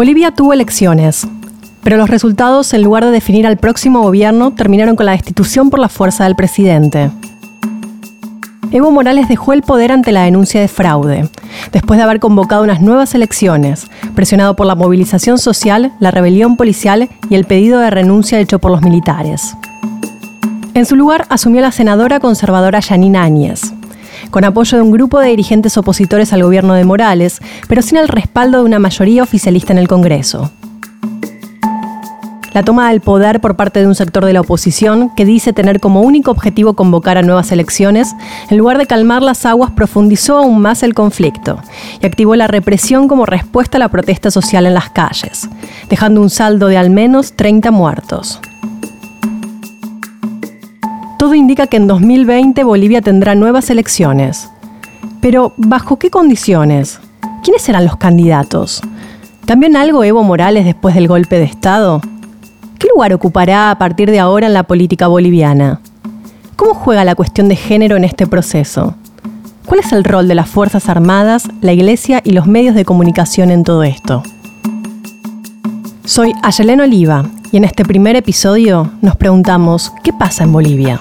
Bolivia tuvo elecciones, pero los resultados, en lugar de definir al próximo gobierno, terminaron con la destitución por la fuerza del presidente. Evo Morales dejó el poder ante la denuncia de fraude, después de haber convocado unas nuevas elecciones, presionado por la movilización social, la rebelión policial y el pedido de renuncia hecho por los militares. En su lugar asumió la senadora conservadora Yanina Áñez, con apoyo de un grupo de dirigentes opositores al gobierno de Morales, pero sin el respaldo de una mayoría oficialista en el Congreso. La toma del poder por parte de un sector de la oposición que dice tener como único objetivo convocar a nuevas elecciones, en lugar de calmar las aguas, profundizó aún más el conflicto y activó la represión como respuesta a la protesta social en las calles, dejando un saldo de al menos 30 muertos. Todo indica que en 2020 Bolivia tendrá nuevas elecciones. Pero, ¿bajo qué condiciones? ¿Quiénes serán los candidatos? ¿También algo Evo Morales después del golpe de Estado? ¿Qué lugar ocupará a partir de ahora en la política boliviana? ¿Cómo juega la cuestión de género en este proceso? ¿Cuál es el rol de las Fuerzas Armadas, la Iglesia y los medios de comunicación en todo esto? Soy Ayelén Oliva y en este primer episodio nos preguntamos, ¿qué pasa en Bolivia?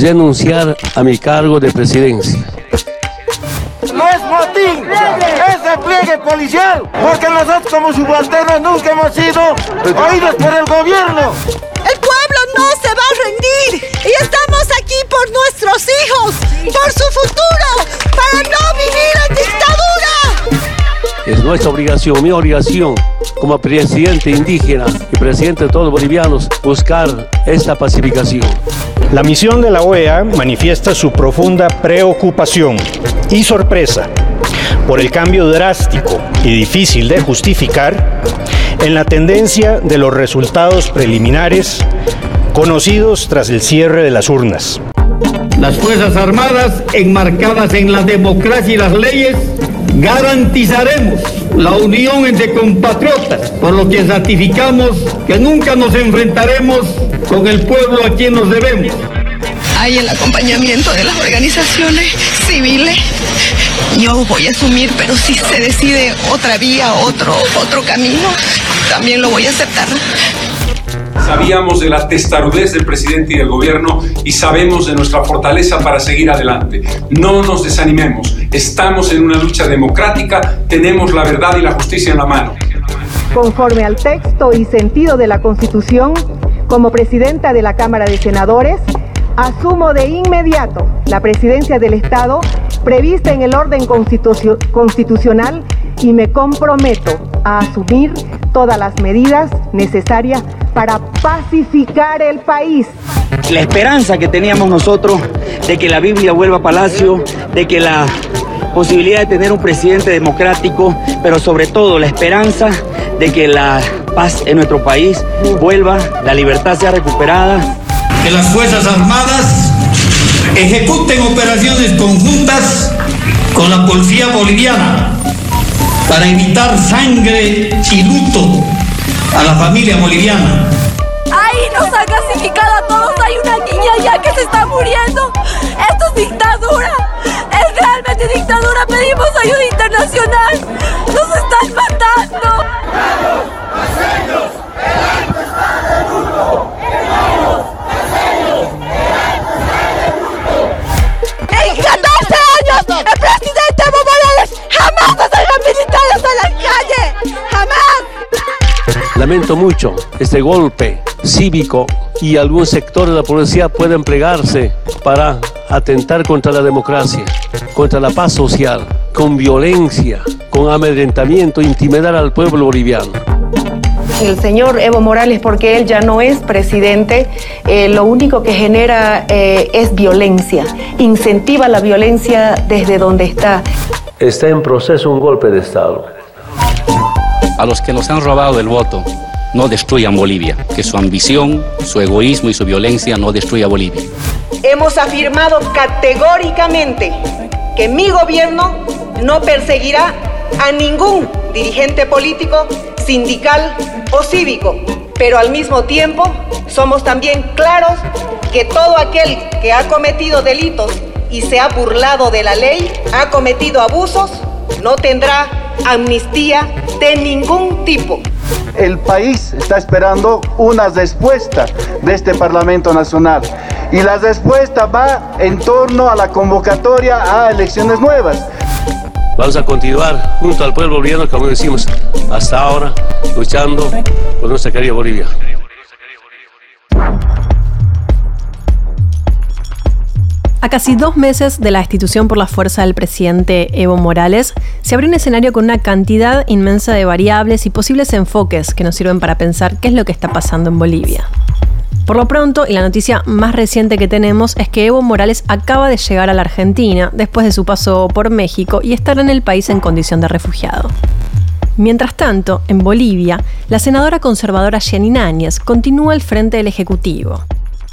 Renunciar a mi cargo de presidencia. No es motín, es despliegue policial, porque nosotros como subalternos nunca hemos sido oídos por el gobierno. El pueblo no se va a rendir y estamos aquí por nuestros hijos, por su futuro, para no vivir en dictadura. Es nuestra obligación, mi obligación como presidente indígena y presidente de todos los bolivianos buscar esta pacificación. La misión de la OEA manifiesta su profunda preocupación y sorpresa por el cambio drástico y difícil de justificar en la tendencia de los resultados preliminares conocidos tras el cierre de las urnas. Las Fuerzas Armadas, enmarcadas en la democracia y las leyes, garantizaremos la unión entre compatriotas, por lo que ratificamos que nunca nos enfrentaremos con el pueblo a quien nos debemos. Hay el acompañamiento de las organizaciones civiles. Yo voy a asumir, pero si se decide otra vía, otro, otro camino, también lo voy a aceptar. Sabíamos de la testarudez del presidente y del gobierno y sabemos de nuestra fortaleza para seguir adelante. No nos desanimemos. Estamos en una lucha democrática, tenemos la verdad y la justicia en la mano. Conforme al texto y sentido de la Constitución, como presidenta de la Cámara de Senadores, asumo de inmediato la presidencia del Estado prevista en el orden constitucional y me comprometo a asumir todas las medidas necesarias para pacificar el país. La esperanza que teníamos nosotros de que la Biblia vuelva a palacio, de que la posibilidad de tener un presidente democrático, pero sobre todo la esperanza de que la paz en nuestro país vuelva, la libertad sea recuperada. Que las Fuerzas Armadas ejecuten operaciones conjuntas con la policía boliviana para evitar sangre y luto a la familia boliviana. ¡Ahí nos ha clasificado a todos! ¡Hay una niña ya que se está muriendo! ¡Esto es dictadura! ¡Es realmente dictadura! ¡Pedimos ayuda internacional! ¡Nos están matando! ¡En Lamento mucho este golpe cívico y algún sector de la policía puede emplearse para atentar contra la democracia, contra la paz social, con violencia, con amedrentamiento, intimidar al pueblo boliviano. El señor Evo Morales, porque él ya no es presidente, eh, lo único que genera eh, es violencia, incentiva la violencia desde donde está. Está en proceso un golpe de Estado. A los que nos han robado el voto, no destruyan Bolivia, que su ambición, su egoísmo y su violencia no destruya Bolivia. Hemos afirmado categóricamente que mi gobierno no perseguirá a ningún dirigente político, sindical o cívico, pero al mismo tiempo somos también claros que todo aquel que ha cometido delitos y se ha burlado de la ley, ha cometido abusos, no tendrá amnistía de ningún tipo. El país está esperando una respuesta de este Parlamento Nacional y la respuesta va en torno a la convocatoria a elecciones nuevas. Vamos a continuar junto al pueblo boliviano, como decimos hasta ahora, luchando por nuestra querida Bolivia. A casi dos meses de la destitución por la fuerza del presidente Evo Morales, se abrió un escenario con una cantidad inmensa de variables y posibles enfoques que nos sirven para pensar qué es lo que está pasando en Bolivia. Por lo pronto, y la noticia más reciente que tenemos es que Evo Morales acaba de llegar a la Argentina después de su paso por México y estar en el país en condición de refugiado. Mientras tanto, en Bolivia, la senadora conservadora Janine Áñez continúa al frente del Ejecutivo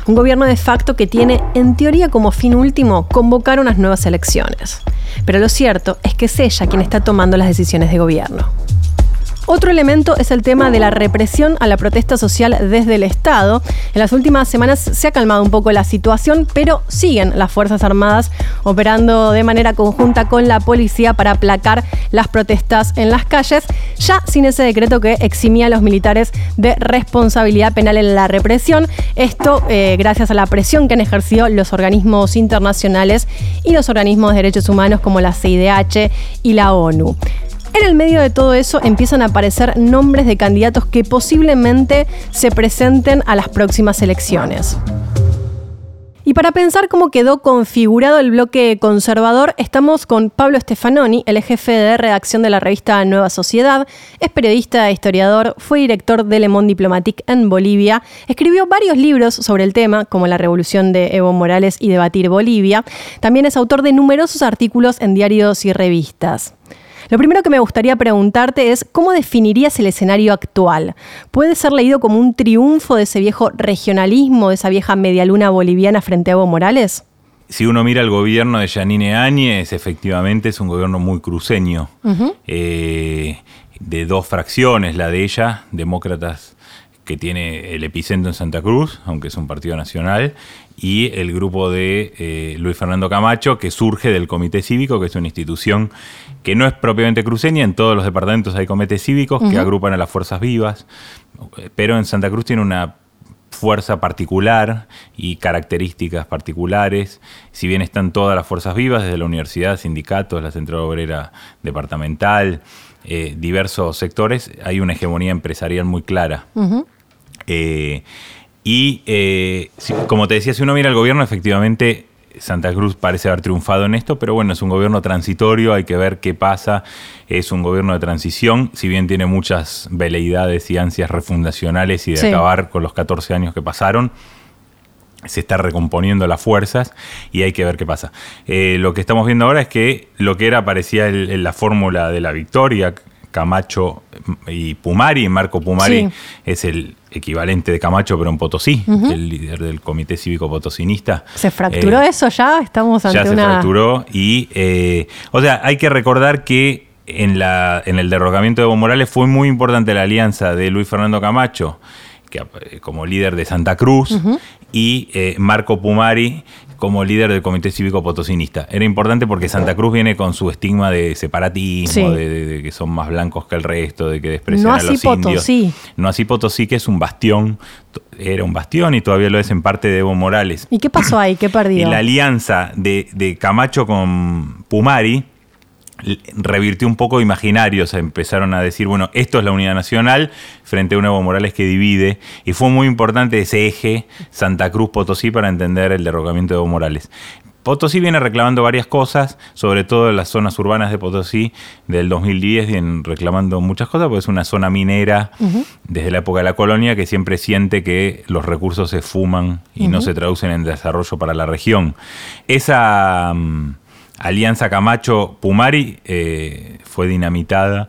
un gobierno de facto que tiene, en teoría como fin último, convocar unas nuevas elecciones. Pero lo cierto es que es ella quien está tomando las decisiones de gobierno. Otro elemento es el tema de la represión a la protesta social desde el Estado. En las últimas semanas se ha calmado un poco la situación, pero siguen las Fuerzas Armadas operando de manera conjunta con la policía para aplacar las protestas en las calles, ya sin ese decreto que eximía a los militares de responsabilidad penal en la represión. Esto eh, gracias a la presión que han ejercido los organismos internacionales y los organismos de derechos humanos como la CIDH y la ONU. En el medio de todo eso empiezan a aparecer nombres de candidatos que posiblemente se presenten a las próximas elecciones. Y para pensar cómo quedó configurado el bloque conservador, estamos con Pablo Stefanoni, el jefe de redacción de la revista Nueva Sociedad. Es periodista e historiador, fue director de Le Monde Diplomatique en Bolivia. Escribió varios libros sobre el tema, como La Revolución de Evo Morales y Debatir Bolivia. También es autor de numerosos artículos en diarios y revistas. Lo primero que me gustaría preguntarte es, ¿cómo definirías el escenario actual? ¿Puede ser leído como un triunfo de ese viejo regionalismo, de esa vieja medialuna boliviana frente a Evo Morales? Si uno mira el gobierno de Yanine Áñez, efectivamente es un gobierno muy cruceño, eh, de dos fracciones, la de ella, demócratas que tiene el epicentro en Santa Cruz, aunque es un partido nacional, y el grupo de eh, Luis Fernando Camacho, que surge del Comité Cívico, que es una institución que no es propiamente cruceña, en todos los departamentos hay comités cívicos que agrupan a las fuerzas vivas, pero en Santa Cruz tiene una fuerza particular y características particulares, si bien están todas las fuerzas vivas, desde la universidad, sindicatos, la central obrera departamental, eh, diversos sectores, hay una hegemonía empresarial muy clara. Eh, y eh, como te decía, si uno mira el gobierno, efectivamente Santa Cruz parece haber triunfado en esto, pero bueno, es un gobierno transitorio, hay que ver qué pasa. Es un gobierno de transición, si bien tiene muchas veleidades y ansias refundacionales y de acabar con los 14 años que pasaron. Se está recomponiendo las fuerzas y hay que ver qué pasa. Eh, lo que estamos viendo ahora es que lo que era parecía la fórmula de la victoria, Camacho y Pumari. Marco Pumari es el equivalente de Camacho, pero en Potosí, el líder del Comité Cívico Potosinista. ¿Se fracturó eh, eso ya? Estamos ante ya se fracturó y, eh, o sea, hay que recordar que en, la, en el derrocamiento de Evo Morales fue muy importante la alianza de Luis Fernando Camacho, que, eh, como líder de Santa Cruz, y Marco Pumari, como líder del Comité Cívico Potosinista. Era importante porque Santa Cruz viene con su estigma de separatismo, de, que son más blancos que el resto, de que desprecian a los Potosí. No así Potosí, que es un bastión, era un bastión y todavía lo es en parte de Evo Morales. ¿Y qué pasó ahí? ¿Qué perdió? Y la alianza de, de Camacho con Pumari revirtió un poco imaginario, o empezaron a decir, bueno, esto es la unidad nacional frente a un Evo Morales que divide, y fue muy importante ese eje Santa Cruz-Potosí para entender el derrocamiento de Evo Morales. Potosí viene reclamando varias cosas, sobre todo en las zonas urbanas de Potosí del 2010, vienen reclamando muchas cosas, porque es una zona minera desde la época de la colonia que siempre siente que los recursos se fuman y no se traducen en desarrollo para la región. Esa... Mm, Alianza Camacho-Pumari eh, fue dinamitada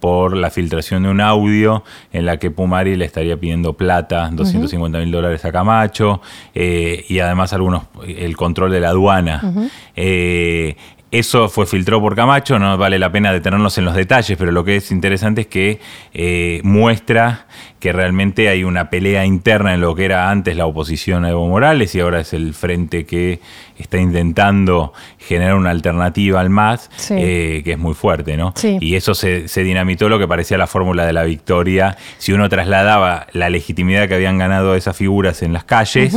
por la filtración de un audio en la que Pumari le estaría pidiendo plata, 250 mil dólares a Camacho, eh, y además algunos el control de la aduana. Eh, Eso fue filtrado por Camacho, no vale la pena detenernos en los detalles, pero lo que es interesante es que eh, muestra que realmente hay una pelea interna en lo que era antes la oposición a Evo Morales y ahora es el frente que está intentando generar una alternativa al MAS, eh, que es muy fuerte, ¿no? Y eso se, se dinamitó lo que parecía la fórmula de la victoria. Si uno trasladaba la legitimidad que habían ganado esas figuras en las calles,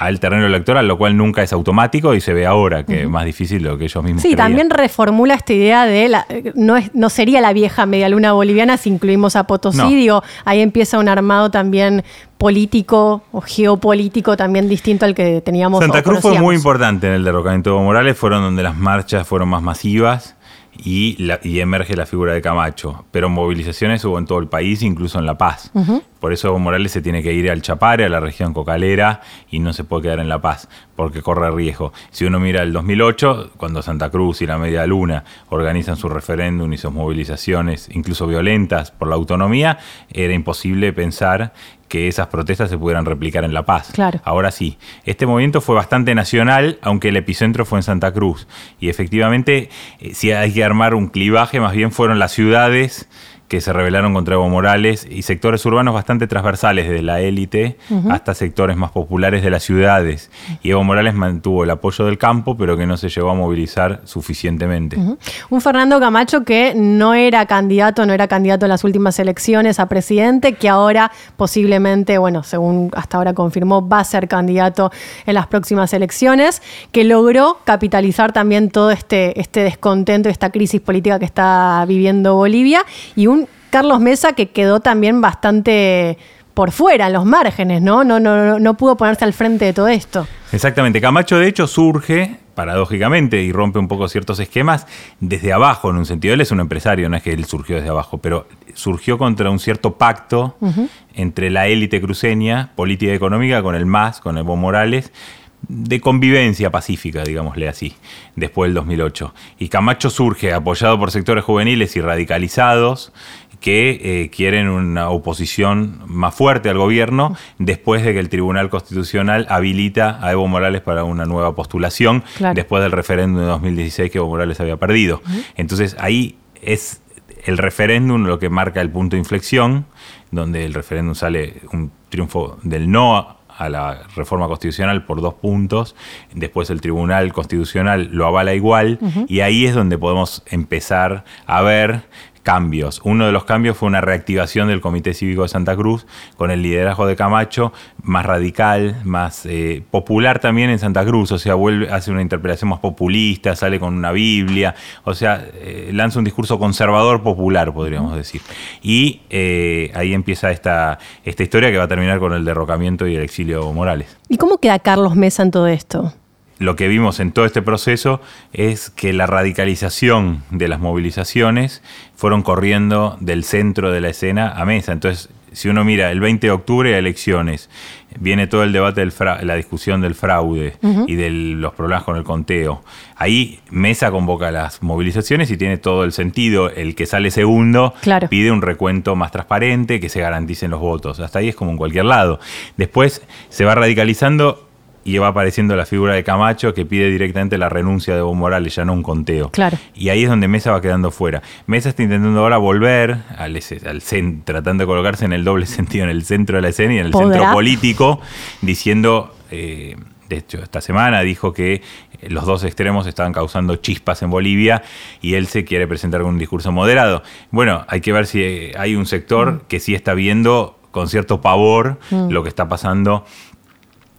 al terreno electoral, lo cual nunca es automático y se ve ahora que es más difícil lo que ellos mismos Sí, también reformula esta idea de la, no, es, no sería la vieja medialuna boliviana si incluimos a Potosí, ahí empieza un armado también político o geopolítico también distinto al que teníamos. Santa Cruz fue muy importante en el derrocamiento de Evo Morales, fueron donde las marchas fueron más masivas y, y, emerge la figura de Camacho. Pero movilizaciones hubo en todo el país, incluso en La Paz. Por eso Evo Morales se tiene que ir al Chapare, a la región cocalera, y no se puede quedar en La Paz, porque corre riesgo. Si uno mira el 2008, cuando Santa Cruz y la Media Luna organizan su referéndum y sus movilizaciones, incluso violentas, por la autonomía, era imposible pensar que esas protestas se pudieran replicar en La Paz. Claro. Ahora sí, este movimiento fue bastante nacional, aunque el epicentro fue en Santa Cruz. Y efectivamente, eh, si hay que armar un clivaje, más bien fueron las ciudades que se rebelaron contra Evo Morales y sectores urbanos bastante transversales, desde la élite hasta sectores más populares de las ciudades. Y Evo Morales mantuvo el apoyo del campo, pero que no se llegó a movilizar suficientemente. Un Fernando Camacho que no era candidato, no era candidato en las últimas elecciones a presidente, que ahora posiblemente, bueno, según hasta ahora confirmó, va a ser candidato en las próximas elecciones, que logró capitalizar también todo este, este descontento, esta crisis política que está viviendo Bolivia y un Carlos Mesa que quedó también bastante por fuera, en los márgenes, ¿no? No, no, no pudo ponerse al frente de todo esto. Exactamente. Camacho, de hecho, surge, paradójicamente, y rompe un poco ciertos esquemas, desde abajo, en un sentido. Él es un empresario, no es que él surgió desde abajo, pero surgió contra un cierto pacto entre la élite cruceña, política y económica, con el MAS, con Evo Morales, de convivencia pacífica, digámosle así, después del 2008. Y Camacho surge apoyado por sectores juveniles y radicalizados que eh, quieren una oposición más fuerte al gobierno después de que el Tribunal Constitucional habilita a Evo Morales para una nueva postulación después del referéndum de 2016 que Evo Morales había perdido. Entonces ahí es el referéndum lo que marca el punto de inflexión, donde el referéndum sale un triunfo del no a la reforma constitucional por dos puntos, después el Tribunal Constitucional lo avala igual, y ahí es donde podemos empezar a ver cambios. Uno de los cambios fue una reactivación del Comité Cívico de Santa Cruz con el liderazgo de Camacho, más radical, más eh, popular también en Santa Cruz, o sea, vuelve, hace una interpretación más populista, sale con una Biblia, o sea, eh, lanza un discurso conservador popular, podríamos decir. Y eh, ahí empieza esta, esta historia que va a terminar con el derrocamiento y el exilio Morales. ¿Y cómo queda Carlos Mesa en todo esto? Lo que vimos en todo este proceso es que la radicalización de las movilizaciones fueron corriendo del centro de la escena a mesa. Entonces, si uno mira el 20 de octubre, elecciones, viene todo el debate, del la discusión del fraude y de los problemas con el conteo. Ahí Mesa convoca las movilizaciones y tiene todo el sentido. El que sale segundo pide un recuento más transparente, que se garanticen los votos. Hasta ahí es como en cualquier lado. Después se va radicalizando y va apareciendo la figura de Camacho que pide directamente la renuncia de Evo Morales, ya no un conteo. Claro. Y ahí es donde Mesa va quedando fuera. Mesa está intentando ahora volver al, tratando de colocarse en el doble sentido, en el centro de la escena y en el centro político, diciendo, eh, de hecho, esta semana dijo que los dos extremos estaban causando chispas en Bolivia y él se quiere presentar con un discurso moderado. Bueno, hay que ver si hay un sector mm. que sí está viendo con cierto pavor mm. lo que está pasando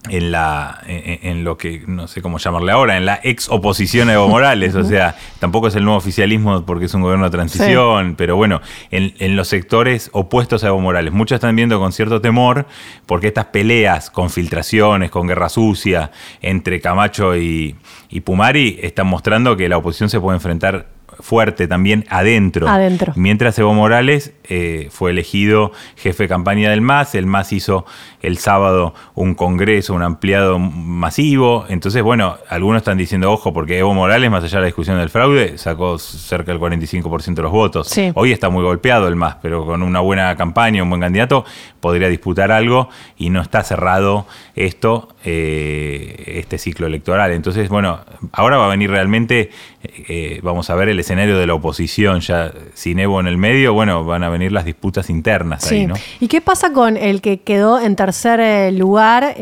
en la en, lo que no sé cómo llamarle ahora, en la ex oposición a Evo Morales, o sea, tampoco es el nuevo oficialismo porque es un gobierno de transición, pero bueno, en, los sectores opuestos a Evo Morales, muchos están viendo con cierto temor porque estas peleas con filtraciones, con guerra sucia entre Camacho y, y Pumari están mostrando que la oposición se puede enfrentar fuerte también adentro. Adentro. Mientras Evo Morales eh, fue elegido jefe de campaña del MAS, el MAS hizo el sábado un congreso, un ampliado masivo. Entonces, bueno, algunos están diciendo, ojo, porque Evo Morales, más allá de la discusión del fraude, sacó cerca del 45% de los votos. Hoy está muy golpeado el MAS, pero con una buena campaña, un buen candidato, podría disputar algo y no está cerrado esto eh, este ciclo electoral. Entonces, bueno, ahora va a venir realmente, eh, vamos a ver el escenario de la oposición, ya sin Evo en el medio, bueno, van a venir las disputas internas ahí, ¿no? ¿Y qué pasa con el que quedó en tercer eh, lugar,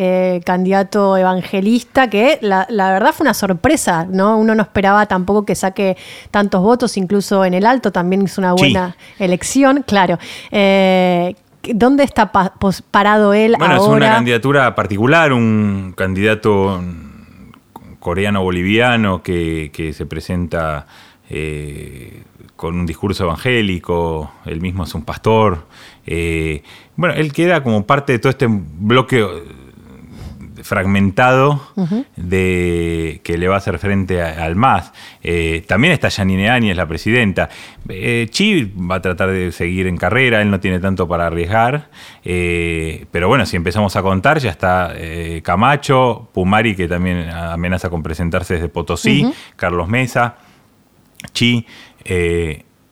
candidato evangelista, que la, verdad fue una sorpresa, ¿no? Uno no esperaba tampoco que saque tantos votos, incluso en el alto también hizo una buena elección, claro. ¿Dónde está parado él bueno, es una candidatura particular, un candidato coreano-boliviano que, se presenta eh, con un discurso evangélico, él mismo es un pastor. Eh, bueno, él queda como parte de todo este bloque fragmentado de que le va a hacer frente al MAS. Eh, también está Janine Áñez, la presidenta. Eh, Chi va a tratar de seguir en carrera, él no tiene tanto para arriesgar. Eh, pero bueno, si empezamos a contar, ya está Camacho, Pumari, que también amenaza con presentarse desde Potosí, Carlos Mesa, Chi.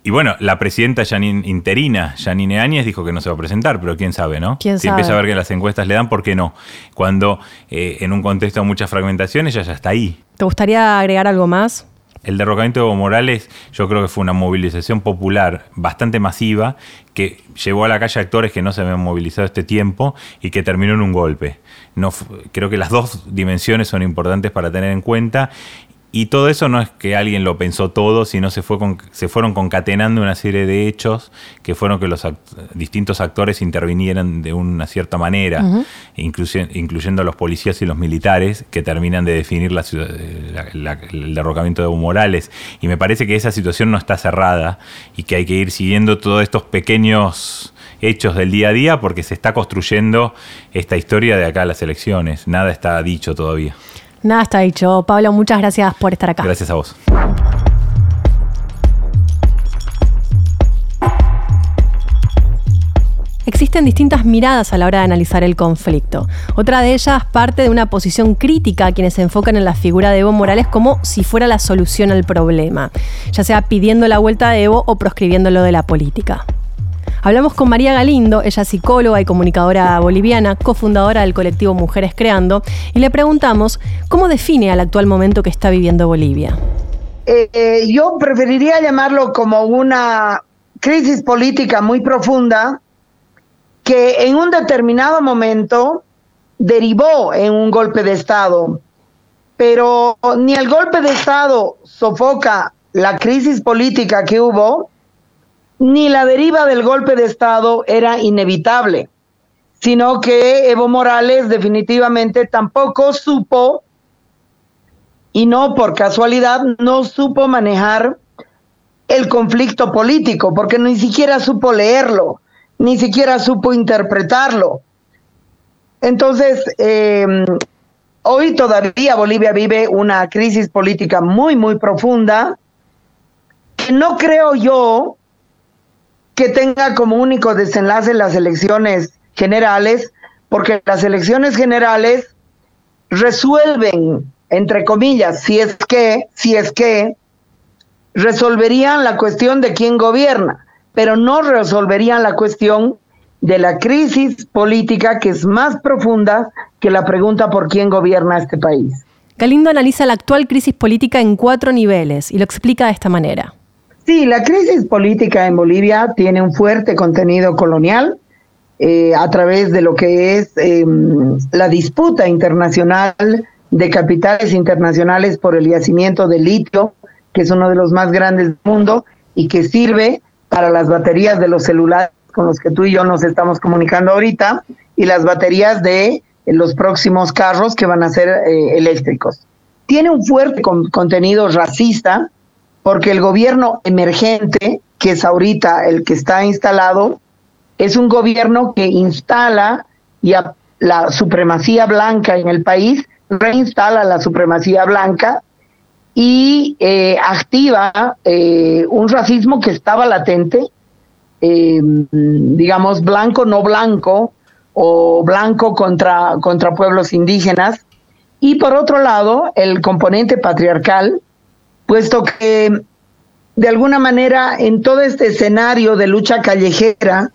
Y bueno, la presidenta interina, Janine Áñez, dijo que no se va a presentar, pero quién sabe, ¿no? ¿Quién si empieza a ver que las encuestas le dan, ¿por qué no? Cuando eh, en un contexto de muchas fragmentaciones ella ya está ahí. ¿Te gustaría agregar algo más? El derrocamiento de Evo Morales yo creo que fue una movilización popular bastante masiva que llevó a la calle actores que no se habían movilizado este tiempo y que terminó en un golpe. No, creo que las dos dimensiones son importantes para tener en cuenta y todo eso no es que alguien lo pensó todo, sino se, fue se fueron concatenando una serie de hechos que fueron que los distintos actores intervinieran de una cierta manera, incluyendo a los policías y los militares, que terminan de definir la, el derrocamiento de Evo Morales. Y me parece que esa situación no está cerrada y que hay que ir siguiendo todos estos pequeños hechos del día a día porque se está construyendo esta historia de acá a las elecciones. Nada está dicho todavía. Nada está dicho. Pablo, muchas gracias por estar acá. Gracias a vos. Existen distintas miradas a la hora de analizar el conflicto. Otra de ellas parte de una posición crítica a quienes se enfocan en la figura de Evo Morales como si fuera la solución al problema, ya sea pidiendo la vuelta de Evo o proscribiéndolo de la política. Hablamos con María Galindo, ella es psicóloga y comunicadora boliviana, cofundadora del colectivo Mujeres Creando, y le preguntamos cómo define al actual momento que está viviendo Bolivia. Eh, eh, yo preferiría llamarlo como una crisis política muy profunda que en un determinado momento derivó en un golpe de Estado, pero ni el golpe de Estado sofoca la crisis política que hubo, ni la deriva del golpe de Estado era inevitable, sino que Evo Morales definitivamente tampoco supo, y no por casualidad, no supo manejar el conflicto político, porque ni siquiera supo leerlo, ni siquiera supo interpretarlo. Entonces, em, hoy todavía Bolivia vive una crisis política muy, muy profunda, que no creo yo que tenga como único desenlace las elecciones generales, porque las elecciones generales resuelven, entre comillas, si es que, si es que, resolverían la cuestión de quién gobierna, pero no resolverían la cuestión de la crisis política que es más profunda que la pregunta por quién gobierna este país. Galindo analiza la actual crisis política en cuatro niveles y lo explica de esta manera. Sí, la crisis política en Bolivia tiene un fuerte contenido colonial eh, a través de lo que es em, la disputa internacional de capitales internacionales por el yacimiento de litio, que es uno de los más grandes del mundo y que sirve para las baterías de los celulares con los que tú y yo nos estamos comunicando ahorita y las baterías de los próximos carros que van a ser eh, eléctricos. Tiene un fuerte contenido racista porque el gobierno emergente, que es ahorita el que está instalado, es un gobierno que instala ya la supremacía blanca en el país, reinstala la supremacía blanca y eh, activa eh, un racismo que estaba latente, eh, digamos, blanco no blanco o blanco contra, contra pueblos indígenas. Y por otro lado, el componente patriarcal, puesto que de alguna manera en todo este escenario de lucha callejera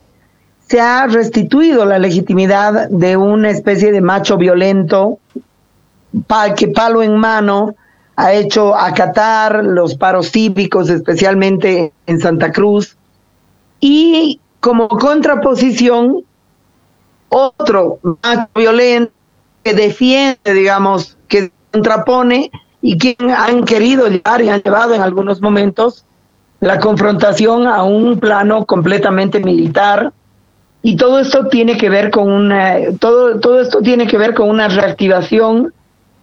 se ha restituido la legitimidad de una especie de macho violento que palo en mano ha hecho acatar los paros cívicos, especialmente en Santa Cruz, y como contraposición, otro más violento que defiende, digamos, que contrapone y quien han querido llevar y han llevado en algunos momentos la confrontación a un plano completamente militar. Y todo esto tiene que ver con una todo todo esto tiene que ver con una reactivación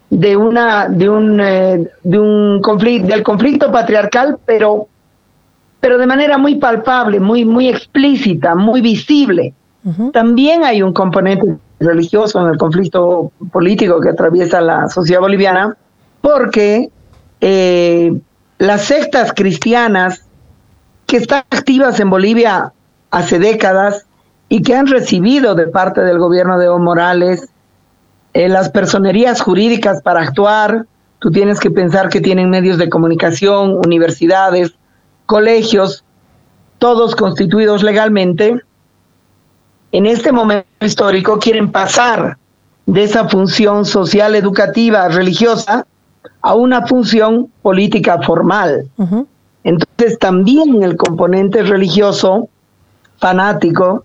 de una de un eh, de un conflicto del conflicto patriarcal pero pero de manera muy palpable muy muy explícita muy visible. También hay un componente religioso en el conflicto político que atraviesa la sociedad boliviana porque eh, las sectas cristianas que están activas en Bolivia hace décadas y que han recibido de parte del gobierno de Evo Morales eh, las personerías jurídicas para actuar. Tú tienes que pensar que tienen medios de comunicación, universidades, colegios, todos constituidos legalmente. En este momento histórico quieren pasar de esa función social, educativa, religiosa, a una función política formal. Entonces también el componente religioso fanático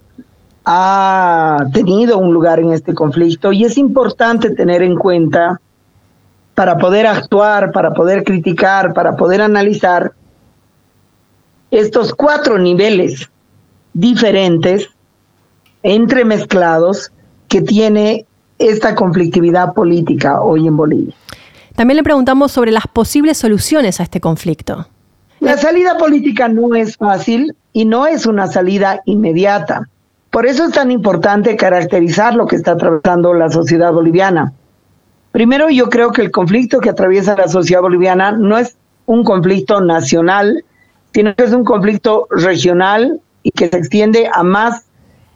ha tenido un lugar en este conflicto y es importante tener en cuenta para poder actuar, para poder criticar, para poder analizar estos cuatro niveles diferentes, entremezclados, que tiene esta conflictividad política hoy en Bolivia. También le preguntamos sobre las posibles soluciones a este conflicto. La salida política no es fácil y no es una salida inmediata. Por eso es tan importante caracterizar lo que está atravesando la sociedad boliviana. Primero, yo creo que el conflicto que atraviesa la sociedad boliviana no es un conflicto nacional, sino que es un conflicto regional y que se extiende a más,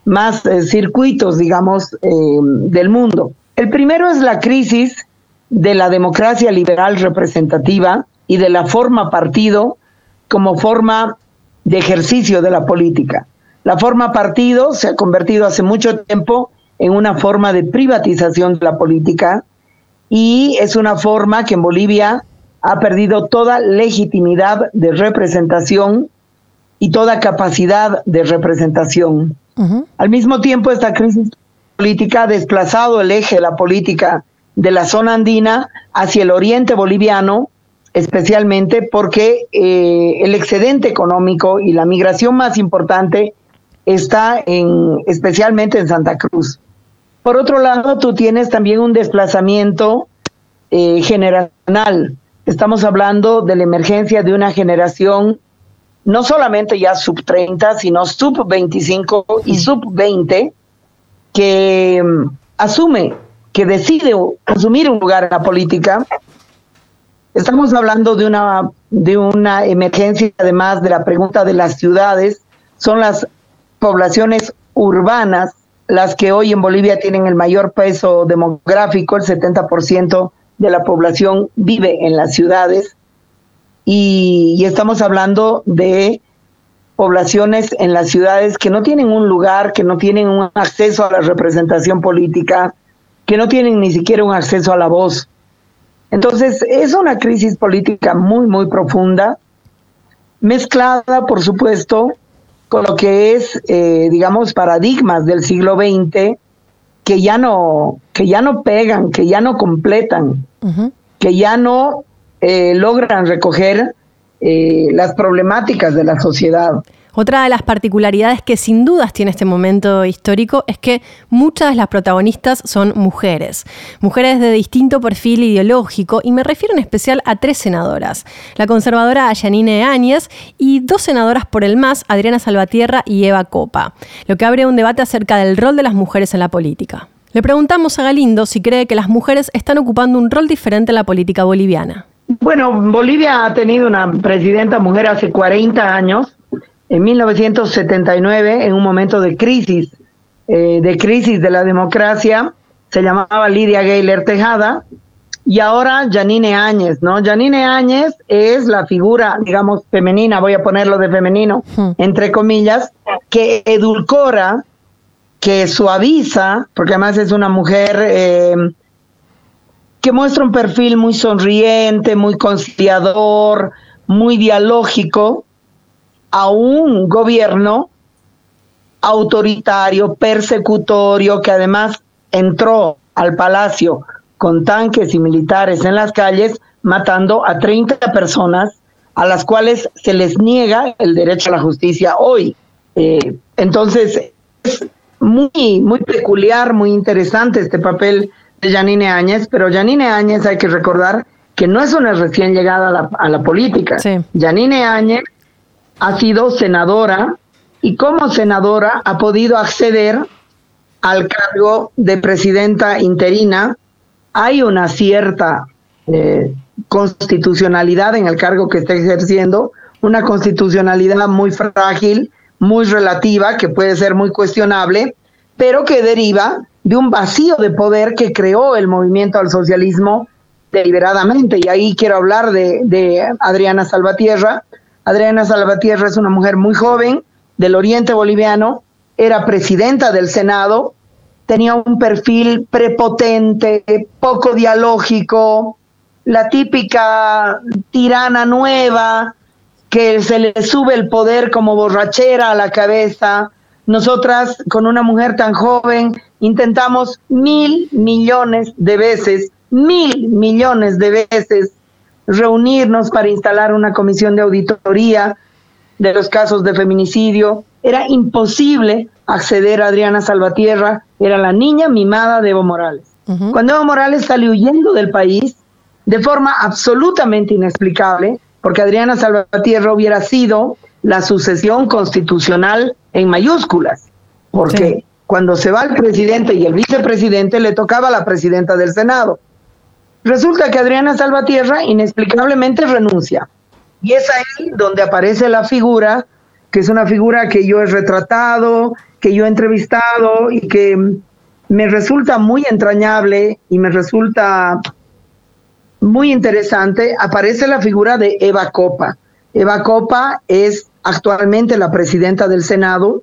más eh, circuitos, digamos, eh, del mundo. El primero es la crisis de la democracia liberal representativa y de la forma partido como forma de ejercicio de la política. La forma partido se ha convertido hace mucho tiempo en una forma de privatización de la política y es una forma que en Bolivia ha perdido toda legitimidad de representación y toda capacidad de representación. Al mismo tiempo, esta crisis política ha desplazado el eje de la política de la zona andina hacia el oriente boliviano, especialmente porque eh, el excedente económico y la migración más importante está en, especialmente en Santa Cruz. Por otro lado, tú tienes también un desplazamiento eh, generacional. Estamos hablando de la emergencia de una generación no solamente ya sub 30, sino sub 25 y sub 20, que mm, asume, que decide asumir un lugar en la política. Estamos hablando de una, de una emergencia, además de la pregunta de las ciudades, son las poblaciones urbanas las que hoy en Bolivia tienen el mayor peso demográfico, el 70% de la población vive en las ciudades y, estamos hablando de poblaciones en las ciudades que no tienen un lugar, que no tienen un acceso a la representación política, que no tienen ni siquiera un acceso a la voz. Entonces, es una crisis política muy, muy profunda, mezclada, por supuesto, con lo que es, eh, digamos, paradigmas del siglo XX que ya no, que ya no pegan, que ya no completan, que ya no eh, logran recoger eh, las problemáticas de la sociedad. Otra de las particularidades que sin dudas tiene este momento histórico es que muchas de las protagonistas son mujeres, mujeres de distinto perfil ideológico y me refiero en especial a tres senadoras, la conservadora Yanine Áñez y dos senadoras por el MAS, Adriana Salvatierra y Eva Copa, lo que abre un debate acerca del rol de las mujeres en la política. Le preguntamos a Galindo si cree que las mujeres están ocupando un rol diferente en la política boliviana. Bueno, Bolivia ha tenido una presidenta mujer hace 40 años en 1979, en un momento de crisis, eh, de crisis de la democracia, se llamaba Lidia Gayler Tejada, y ahora Janine Áñez, ¿no? Janine Áñez es la figura, digamos, femenina, voy a ponerlo de femenino, entre comillas, que edulcora, que suaviza, porque además es una mujer eh, que muestra un perfil muy sonriente, muy conciliador, muy dialógico, a un gobierno autoritario, persecutorio, que además entró al palacio con tanques y militares en las calles, matando a 30 personas a las cuales se les niega el derecho a la justicia hoy. Eh, entonces, es muy, muy peculiar, muy interesante este papel de Janine Áñez, pero Janine Áñez hay que recordar que no es una recién llegada a la, a la política. Sí. Janine Áñez ha sido senadora y como senadora ha podido acceder al cargo de presidenta interina. Hay una cierta eh, constitucionalidad en el cargo que está ejerciendo, una constitucionalidad muy frágil, muy relativa, que puede ser muy cuestionable, pero que deriva de un vacío de poder que creó el movimiento al socialismo deliberadamente. Y ahí quiero hablar de, de Adriana Salvatierra. Adriana Salvatierra es una mujer muy joven del oriente boliviano, era presidenta del Senado, tenía un perfil prepotente, poco dialógico, la típica tirana nueva que se le sube el poder como borrachera a la cabeza. Nosotras, con una mujer tan joven, intentamos mil millones de veces, mil millones de veces reunirnos para instalar una comisión de auditoría de los casos de feminicidio. Era imposible acceder a Adriana Salvatierra, era la niña mimada de Evo Morales. Cuando Evo Morales salió huyendo del país, de forma absolutamente inexplicable, porque Adriana Salvatierra hubiera sido la sucesión constitucional en mayúsculas, porque cuando se va el presidente y el vicepresidente le tocaba a la presidenta del Senado. Resulta que Adriana Salvatierra inexplicablemente renuncia. Y es ahí donde aparece la figura, que es una figura que yo he retratado, que yo he entrevistado y que me resulta muy entrañable y me resulta muy interesante, aparece la figura de Eva Copa. Eva Copa es actualmente la presidenta del Senado,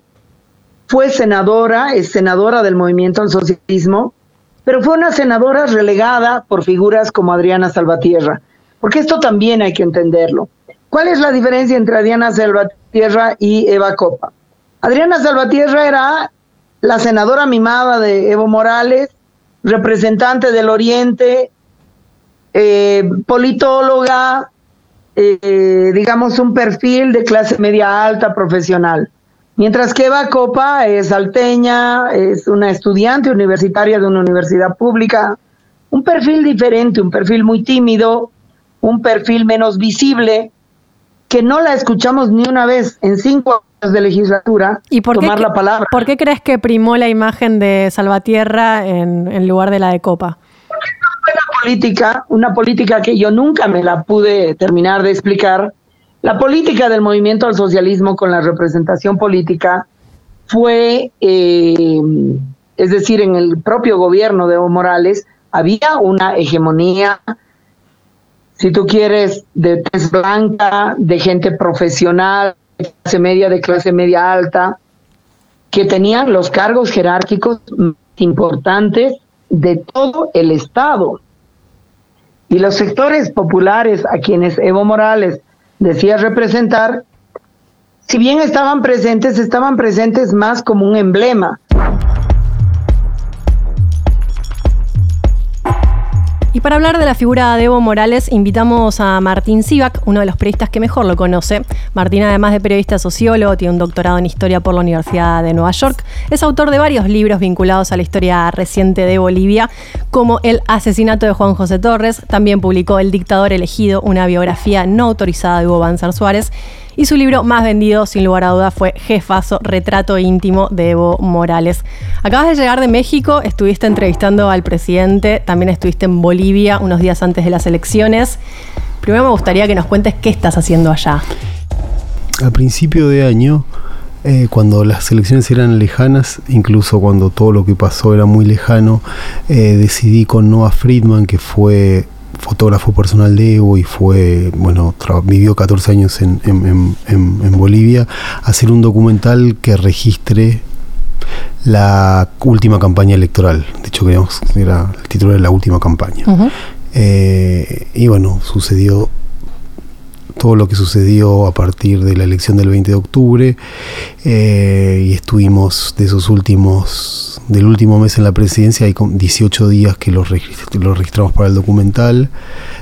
fue senadora, es senadora del movimiento al socialismo, pero fue una senadora relegada por figuras como Adriana Salvatierra, porque esto también hay que entenderlo. ¿Cuál es la diferencia entre Adriana Salvatierra y Eva Copa? Adriana Salvatierra era la senadora mimada de Evo Morales, representante del Oriente, eh, politóloga, eh, digamos un perfil de clase media alta profesional. Mientras que Eva Copa es alteña, es una estudiante universitaria de una universidad pública, un perfil diferente, un perfil muy tímido, un perfil menos visible, que no la escuchamos ni una vez en cinco años de legislatura ¿Y por tomar qué, la palabra. ¿Por qué crees que primó la imagen de Salvatierra en, en lugar de la de Copa? una política, una política que yo nunca me la pude terminar de explicar. La política del movimiento al socialismo con la representación política fue, eh, es decir, en el propio gobierno de Evo Morales había una hegemonía, si tú quieres, de tez blanca, de gente profesional, de clase media, de clase media alta, que tenían los cargos jerárquicos importantes de todo el Estado. Y los sectores populares a quienes Evo Morales decía representar, si bien estaban presentes, estaban presentes más como un emblema. Y para hablar de la figura de Evo Morales, invitamos a Martín Sivak, uno de los periodistas que mejor lo conoce. Martín, además de periodista sociólogo, tiene un doctorado en historia por la Universidad de Nueva York. Es autor de varios libros vinculados a la historia reciente de Bolivia, como El asesinato de Juan José Torres. También publicó El dictador elegido, una biografía no autorizada de Hugo Banzer Suárez y su libro más vendido, sin lugar a dudas, fue Jefazo, retrato íntimo de Evo Morales. Acabas de llegar de México, estuviste entrevistando al presidente, también estuviste en Bolivia unos días antes de las elecciones. Primero me gustaría que nos cuentes qué estás haciendo allá. A principio de año, eh, cuando las elecciones eran lejanas, incluso cuando todo lo que pasó era muy lejano, eh, decidí con Noah Friedman, que fue fotógrafo personal de Evo y fue, bueno, vivió 14 años en, en, Bolivia, hacer un documental que registre la última campaña electoral. De hecho, queríamos, era el título de la última campaña. Eh, y bueno, sucedió todo lo que sucedió a partir de la elección del 20 de octubre eh, y estuvimos de esos últimos, del último mes en la presidencia, hay 18 días que lo, registramos para el documental,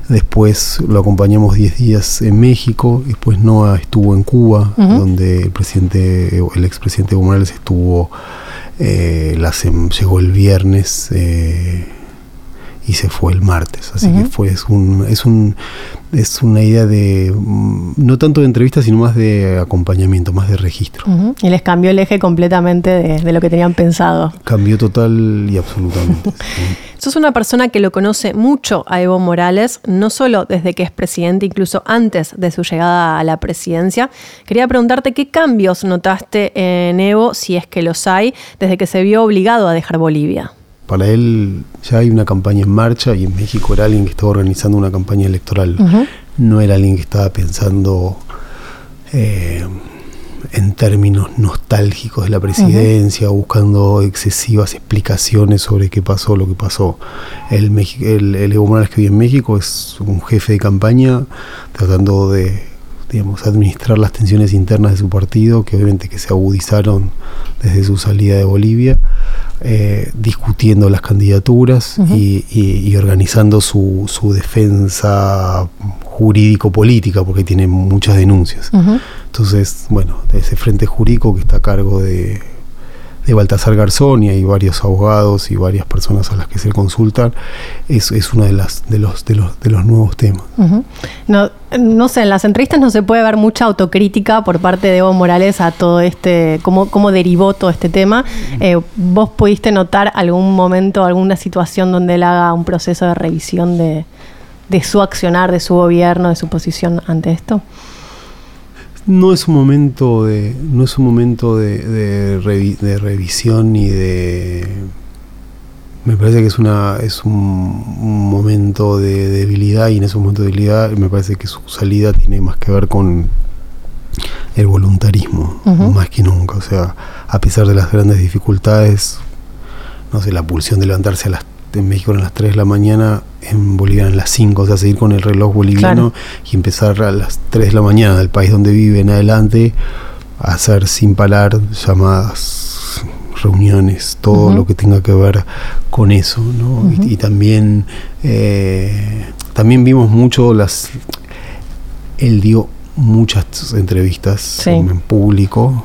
después lo acompañamos 10 días en México, después Noah estuvo en Cuba, donde el presidente, el expresidente Evo Morales estuvo, eh, la, llegó el viernes. Eh, y se fue el martes. Así que fue, es, un, es, un, es una idea de, mm, no tanto de entrevista, sino más de acompañamiento, más de registro. Y les cambió el eje completamente de, lo que tenían pensado. Cambió total y absolutamente. Sos una persona que lo conoce mucho a Evo Morales, no solo desde que es presidente, incluso antes de su llegada a la presidencia. Quería preguntarte qué cambios notaste en Evo, si es que los hay, desde que se vio obligado a dejar Bolivia para él ya hay una campaña en marcha y en México era alguien que estaba organizando una campaña electoral. No era alguien que estaba pensando eh, en términos nostálgicos de la presidencia, buscando excesivas explicaciones sobre qué pasó, lo que pasó. El, el, Evo Morales que vive en México es un jefe de campaña tratando de digamos, administrar las tensiones internas de su partido, que obviamente que se agudizaron desde su salida de Bolivia eh, discutiendo las candidaturas y, organizando su, su defensa jurídico-política, porque tiene muchas denuncias. Entonces, bueno, ese frente jurídico que está a cargo de, de Baltasar Garzón y hay varios abogados y varias personas a las que se consultan, es, es uno de, las, de, los, de, los, de los nuevos temas. no, no sé, en las entrevistas no se puede ver mucha autocrítica por parte de Evo Morales a todo este, cómo, cómo derivó todo este tema. Eh, ¿Vos pudiste notar algún momento, alguna situación donde él haga un proceso de revisión de, de su accionar, de su gobierno, de su posición ante esto? No es un momento de no es un momento de, de, revisión ni de me parece que es una es un, momento de debilidad y en ese momento de debilidad me parece que su salida tiene más que ver con el voluntarismo más que nunca. O sea a pesar de las grandes dificultades no sé la pulsión de levantarse a las en México eran las 3 de la mañana, en Bolivia eran las 5, o sea, seguir con el reloj boliviano y empezar a las 3 de la mañana del país donde vive en adelante, a hacer sin parar llamadas, reuniones, todo lo que tenga que ver con eso, ¿no? y, también, eh, también vimos mucho las... Él dio muchas entrevistas en público,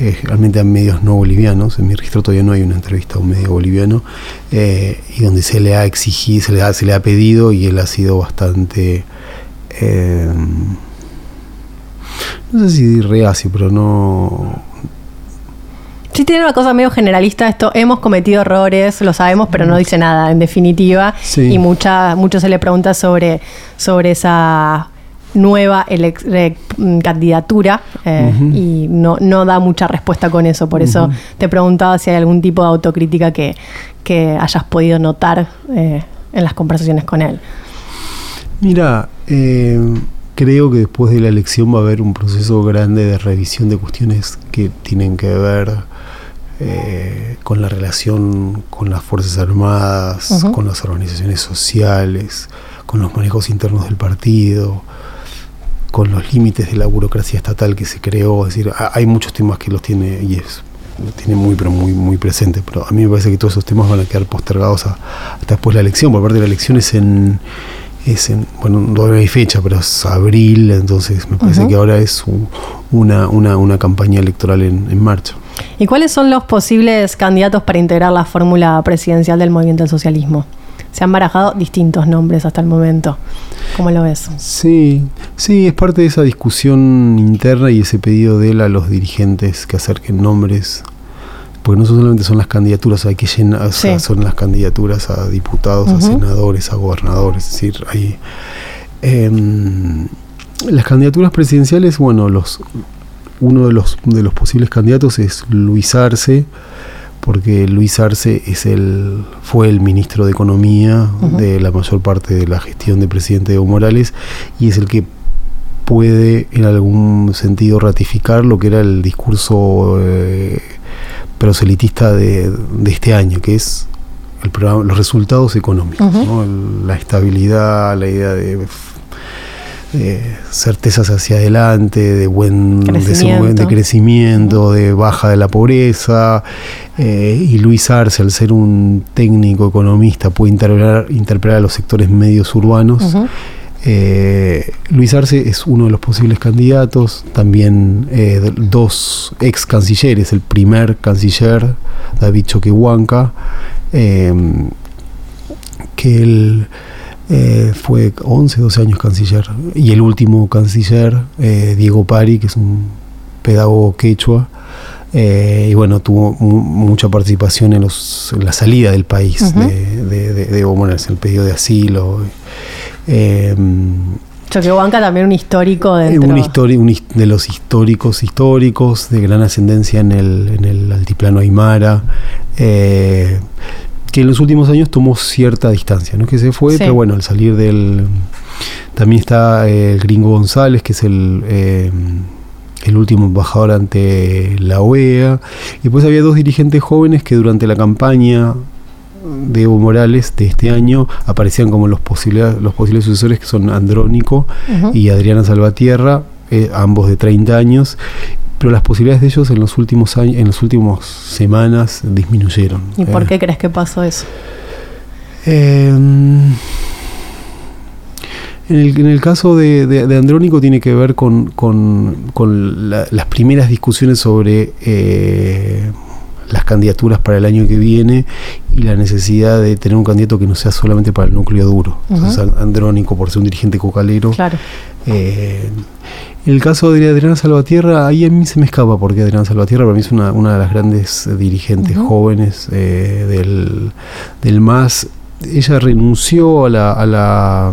eh, realmente a medios no bolivianos. En mi registro todavía no hay una entrevista a un medio boliviano eh, y donde se le ha exigido, se le ha, se le ha pedido y él ha sido bastante. Eh, no sé si reacio, pero no. Sí, tiene una cosa medio generalista esto. Hemos cometido errores, lo sabemos, pero no dice nada, en definitiva. Y mucha, mucho se le pregunta sobre, sobre esa nueva mm, candidatura eh, y no, no da mucha respuesta con eso. Por eso te preguntaba si hay algún tipo de autocrítica que, hayas podido notar eh, en las conversaciones con él. Mira, eh, creo que después de la elección va a haber un proceso grande de revisión de cuestiones que tienen que ver con la relación con las Fuerzas Armadas, con las organizaciones sociales, con los manejos internos del partido, con los límites de la burocracia estatal que se creó, es decir, hay muchos temas que los tiene y es tiene muy pero muy muy presente, pero a mí me parece que todos esos temas van a quedar postergados hasta después de la elección, por parte de la elección es en es en, bueno, no hay fecha, pero es abril, entonces me parece que ahora es una, una, una, campaña electoral en, en, marcha. ¿Y cuáles son los posibles candidatos para integrar la fórmula presidencial del movimiento del socialismo? Se han barajado distintos nombres hasta el momento. ¿Cómo lo ves? Sí, sí, es parte de esa discusión interna y ese pedido de él a los dirigentes que acerquen nombres. Porque no solamente son las candidaturas, hay que llenar, son las candidaturas a diputados, a senadores, a gobernadores. Es decir, hay. Em, las candidaturas presidenciales, bueno, los uno de los, de los posibles candidatos es Luis Arce porque Luis Arce es el, fue el ministro de Economía de la mayor parte de la gestión del presidente Evo Morales y es el que puede en algún sentido ratificar lo que era el discurso eh, proselitista de, de este año, que es el programa, los resultados económicos, ¿no? El- la estabilidad, la idea de, certezas hacia adelante, de buen Crecimiento. de crecimiento, de baja de la pobreza. eh, y Luis Arce, al ser un técnico economista, puede interpretar, interpretar a los sectores medios urbanos. Eh, Luis Arce es uno de los posibles candidatos, también eh, dos ex cancilleres, el primer canciller, David Choquehuanca, eh, que él eh, fue 11, 12 años canciller, y el último canciller, eh, Diego Pari, que es un pedagogo quechua, eh, y bueno, tuvo mu- mucha participación en, los, en la salida del país de, de, el pedido de asilo. eh, Choquehuanca también un histórico dentro. un histori- un his- de los históricos históricos, de gran ascendencia en el, en el altiplano Aymara, eh, que en los últimos años tomó cierta distancia, no es que se fue, Sí. pero bueno, al salir del... También está eh, el gringo González, que es el, eh, el último embajador ante la OEA, y después había dos dirigentes jóvenes que durante la campaña de Evo Morales de este año aparecían como los posibles, los posibles sucesores que son Andrónico y Adriana Salvatierra, eh, ambos de 30 años, pero las posibilidades de ellos en los últimos años, en las últimas semanas disminuyeron. ¿Y por Eh, qué crees que pasó eso? eh, en, el, en el caso de, de- de Andrónico tiene que ver con, con- con la- las primeras discusiones sobre eh, las candidaturas para el año que viene y la necesidad de tener un candidato que no sea solamente para el núcleo duro. Ujú. Entonces, An- Andrónico, por ser un dirigente cocalero, Claro. eh, el caso de Adriana Salvatierra, ahí a mí se me escapa porque Adriana Salvatierra para mí es una, una de las grandes dirigentes jóvenes eh, del, del MAS. Ella renunció a la, a la...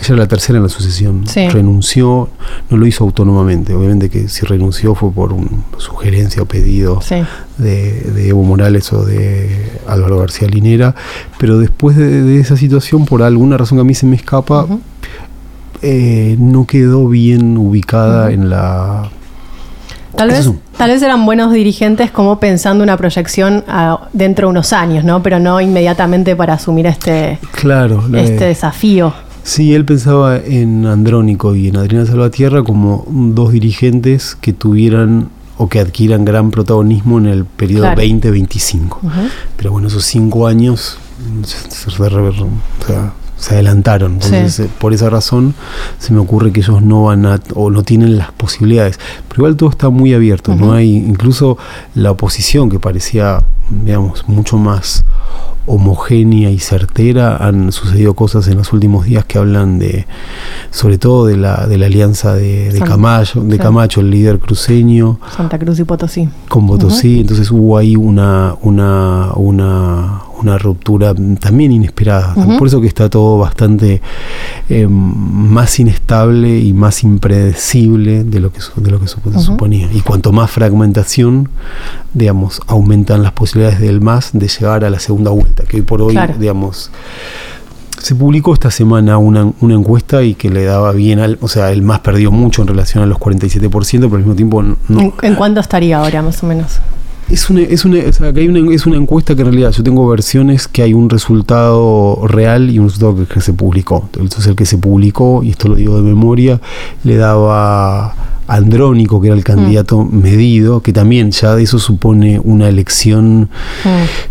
Ella era la tercera en la sucesión. Sí. Renunció, no lo hizo autónomamente. Obviamente que si renunció fue por una sugerencia o pedido Sí. de, de Evo Morales o de Álvaro García Linera. Pero después de, de esa situación, por alguna razón que a mí se me escapa, eh, no quedó bien ubicada en la... Tal vez, tal vez eran buenos dirigentes como pensando una proyección a- dentro de unos años, ¿no? Pero no inmediatamente para asumir este, Claro, la- este desafío. Sí, él pensaba en Andrónico y en Adriana Salvatierra como dos dirigentes que tuvieran o que adquieran gran protagonismo en el periodo Claro. 2025. Ujú. Pero bueno, esos cinco años mm, se, se- o sea, se adelantaron. Entonces, Sí. por esa razón, se me ocurre que ellos no van a, o no tienen las posibilidades. Pero igual todo está muy abierto, ¿no? Hay incluso la oposición que parecía, digamos, mucho más homogénea y certera, han sucedido cosas en los últimos días que hablan de, sobre todo de la, de la alianza de, Camacho, de sí. Camacho, el líder cruceño, Santa Cruz y Potosí. con Potosí, entonces hubo ahí una, una, una, una ruptura también inesperada. Por eso que está todo bastante eh, más inestable y más impredecible de lo que, de lo que se suponía. Y cuanto más fragmentación, digamos, aumentan las posibilidades del MAS de llegar a la segunda vuelta, que hoy por hoy, Claro. digamos, se publicó esta semana una, una encuesta y que le daba bien al, o sea, el MAS perdió mucho en relación a los 47%, pero al mismo tiempo no, ¿En, en cuánto estaría ahora, más o menos? Es una, es una, o sea, que hay una, es una encuesta que en realidad yo tengo versiones que hay un resultado real y un resultado que, que se publicó. Entonces el que se publicó, y esto lo digo de memoria, le daba Andrónico, que era el candidato medido, que también ya de eso supone una elección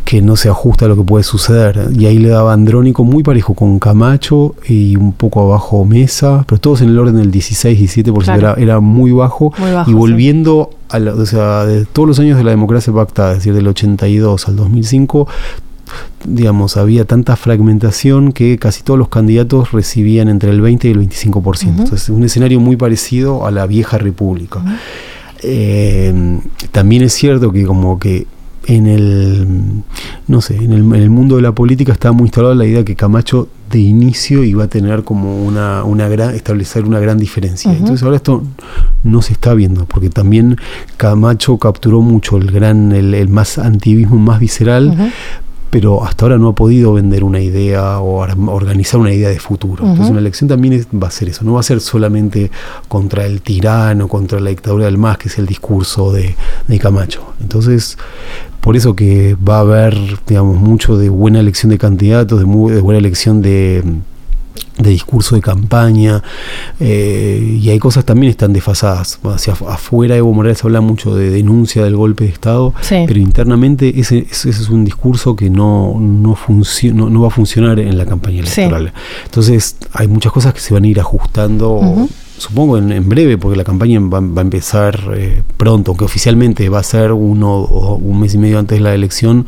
que no se ajusta a lo que puede suceder. Y ahí le daba Andrónico muy parejo con Camacho y un poco abajo Mesa, pero todos en el orden del 16-17%, Claro. era, era muy bajo. Muy bajo, y sí. volviendo a la- o sea, de todos los años de la democracia pactada, es decir, del 82 al 2005, digamos, había tanta fragmentación que casi todos los candidatos recibían entre el 20 y el 25%. Entonces, un escenario muy parecido a la vieja república. Eh, también es cierto que como que en el no sé, en el, en el mundo de la política estaba muy instalada la idea que Camacho de inicio iba a tener como una, una gran, establecer una gran diferencia. Entonces ahora esto no se está viendo, porque también Camacho capturó mucho el gran, el, el más antivismo más visceral. Pero hasta ahora no ha podido vender una idea o organizar una idea de futuro. Entonces una elección también va a ser eso, no va a ser solamente contra el tirano, contra la dictadura del MAS, que es el discurso de, de Camacho. Entonces, por eso que va a haber, digamos, mucho de buena elección de candidatos, de, muy, de buena elección de de discurso de campaña eh, y hay cosas también están desfasadas. Hacia afuera Evo Morales habla mucho de denuncia del golpe de estado pero internamente ese, ese, es un discurso que no no, no, va a funcionar en la campaña electoral. Entonces hay muchas cosas que se van a ir ajustando supongo en, en, breve, porque la campaña va, a empezar eh, pronto, aunque oficialmente va a ser uno o un mes y medio antes de la elección,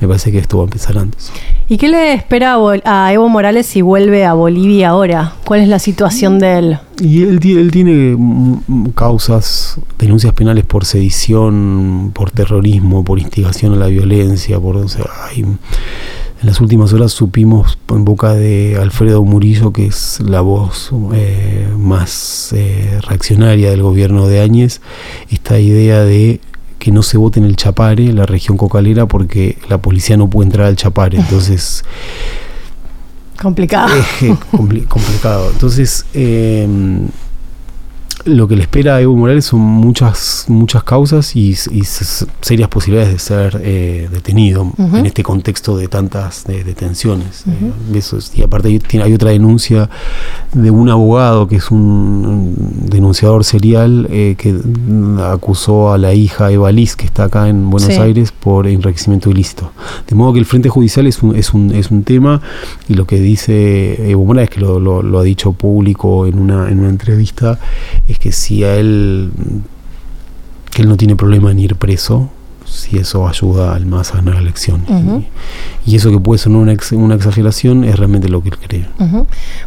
me parece que esto va a empezar antes. ¿Y qué le espera a Evo Morales si vuelve a Bolivia ahora? ¿Cuál es la situación de él? Y él, él tiene causas, denuncias penales por sedición, por terrorismo, por instigación a la violencia, por... O sea, hay, en las últimas horas supimos en boca de Alfredo Murillo, que es la voz eh, más eh, reaccionaria del gobierno de Áñez, esta idea de que no se vote en el Chapare, la región cocalera, porque la policía no puede entrar al Chapare. Entonces. complicado. complicado. Entonces. Lo que le espera a Evo Morales son muchas muchas causas y, serias posibilidades de ser eh, detenido en este contexto de tantas detenciones. Eh, y aparte hay, otra denuncia de un abogado que es un, denunciador serial eh, que acusó a la hija Eva Liz, que está acá en Buenos Aires, por enriquecimiento ilícito. De modo que el Frente Judicial es un, es un, es un tema y lo que dice Evo Morales, que lo, lo, ha dicho público en una, en una entrevista, es que si a él, que él no tiene problema en ir preso, si eso ayuda al más a ganar la elección. y, eso que puede ser una, una, exageración es realmente lo que él cree.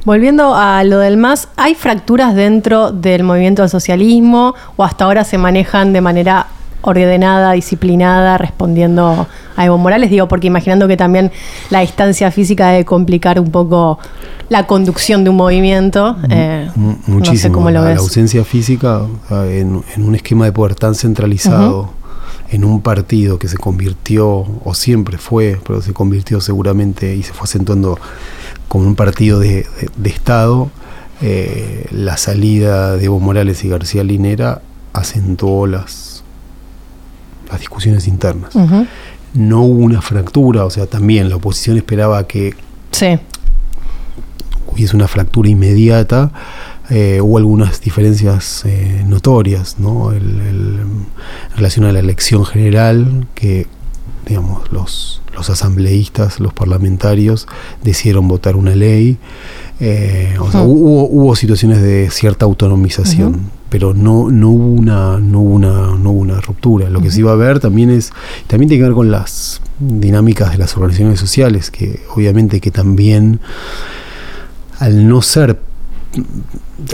Volviendo a lo del MAS, ¿hay fracturas dentro del movimiento del socialismo o hasta ahora se manejan de manera ordenada, disciplinada, respondiendo a Evo Morales? Digo, porque imaginando que también la distancia física debe complicar un poco la conducción de un movimiento. Eh, Muchísimo. la, ausencia física en, un esquema de poder tan centralizado. En un partido que se convirtió, o siempre fue, pero se convirtió seguramente y se fue acentuando como un partido de, Estado, eh, la salida de Evo Morales y García Linera acentuó las, las discusiones internas. No hubo una fractura, o sea, también la oposición esperaba que sí hubiese una fractura inmediata, eh, hubo algunas diferencias eh, notorias ¿no? en relación a la elección general, que digamos, los, los asambleístas, los parlamentarios, decidieron votar una ley. Eh, hubo, hubo, situaciones de cierta autonomización, pero no, no, hubo una, no, hubo una, no hubo una ruptura. Lo que sí va a haber también es, también tiene que ver con las dinámicas de las organizaciones sociales, que obviamente que también al no ser,